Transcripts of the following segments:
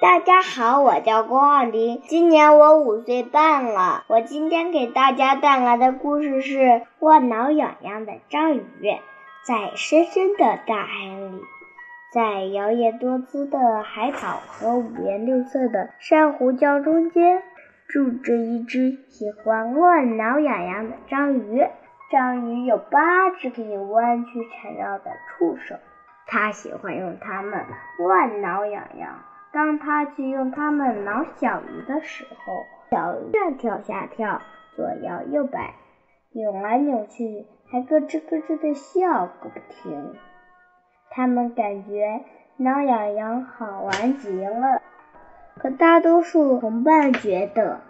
大家好，我叫郭浩林，今年我五岁半了。我今天给大家带来的故事是《万挠痒痒的章鱼》。在深深的大海里，在摇曳多姿的海草和五颜六色的珊瑚礁中间，住着一只喜欢乱挠痒痒的章鱼。章鱼有八只可以弯曲缠绕的触手，它喜欢用它们乱挠痒痒。当他去用它们挠小鱼的时候，小鱼上跳下跳，左摇右摆，扭来扭去，还咯吱咯吱的笑个不停。他们感觉挠痒痒好玩极了，可大多数同伴觉得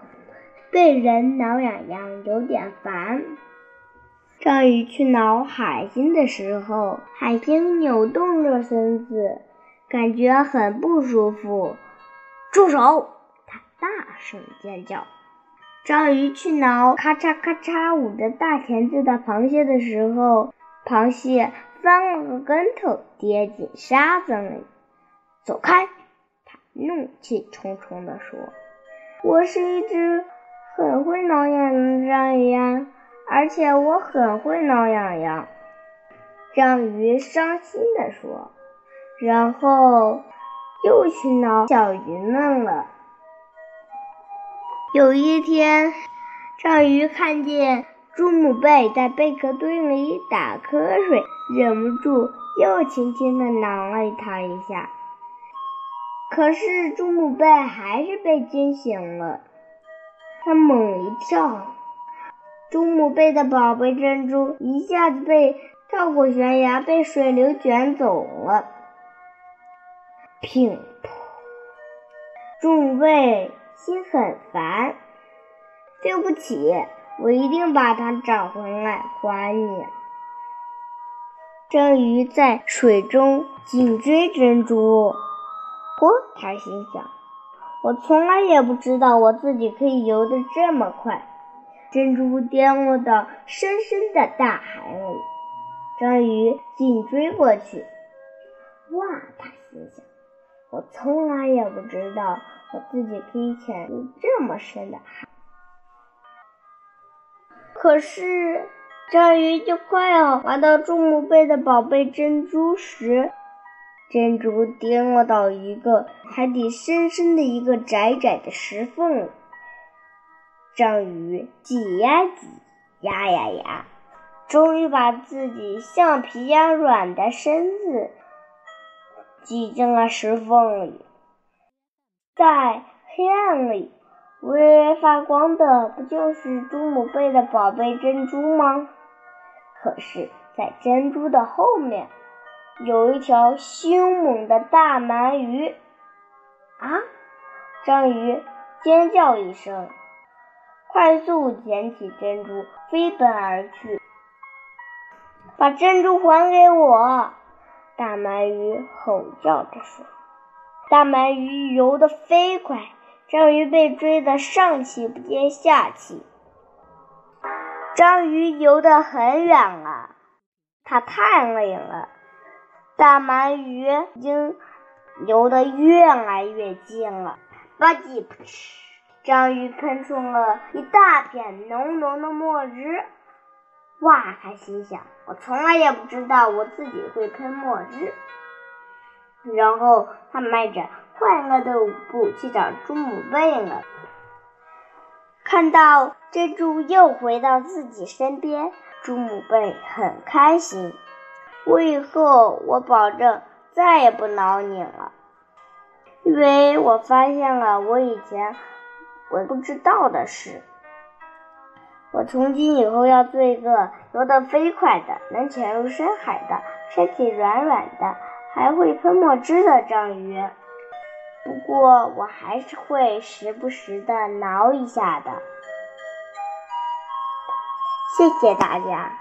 被人挠痒痒有点烦。章鱼去挠海星的时候，海星扭动着身子。感觉很不舒服，住手！他大声尖叫。章鱼去挠咔嚓咔嚓舞着大钳子的螃蟹的时候，螃蟹翻了个跟头，跌进沙子里。走开！他怒气冲冲地说：“我是一只很会挠痒痒的章鱼呀，而且我很会挠痒痒。”章鱼伤心地说。然后又去挠小鱼们了。有一天，章鱼看见朱母贝在贝壳堆里打瞌睡，忍不住又轻轻地挠了它一下。可是朱母贝还是被惊醒了，它猛一跳，朱母贝的宝贝珍珠一下子被跳过悬崖，被水流卷走了。乒噗！众位心很烦。对不起，我一定把它找回来还你。章鱼在水中紧追珍珠。嚯！他心想：我从来也不知道我自己可以游得这么快。珍珠跌落到深深的大海里，章鱼紧追过去。哇！他心想。我从来也不知道我自己可以潜入这么深的海。可是，章鱼就快要滑到猪母贝的宝贝珍珠时，珍珠跌落到一个海底深深的一个窄窄的石缝。章鱼挤呀挤，压呀压，终于把自己橡皮一样软的身子。挤进了石缝里，在黑暗里微微发光的，不就是猪母贝的宝贝珍珠吗？可是，在珍珠的后面，有一条凶猛的大鳗鱼！啊！章鱼尖叫一声，快速捡起珍珠，飞奔而去。把珍珠还给我！大鳗鱼吼叫着说：“大鳗鱼游得飞快，章鱼被追得上气不接下气。章鱼游得很远了，它太累了。大鳗鱼已经游得越来越近了，吧唧噗嗤，章鱼喷出了一大片浓浓的墨汁。”哇！他心想：“我从来也不知道我自己会喷墨汁。”然后他迈着快乐的舞步去找猪母贝了。看到珍珠又回到自己身边，猪母贝很开心。我以后我保证再也不挠你了，因为我发现了我以前我不知道的事。我从今以后要做一个游得飞快的、能潜入深海的、身体软软的、还会喷墨汁的章鱼。不过，我还是会时不时的挠一下的。谢谢大家。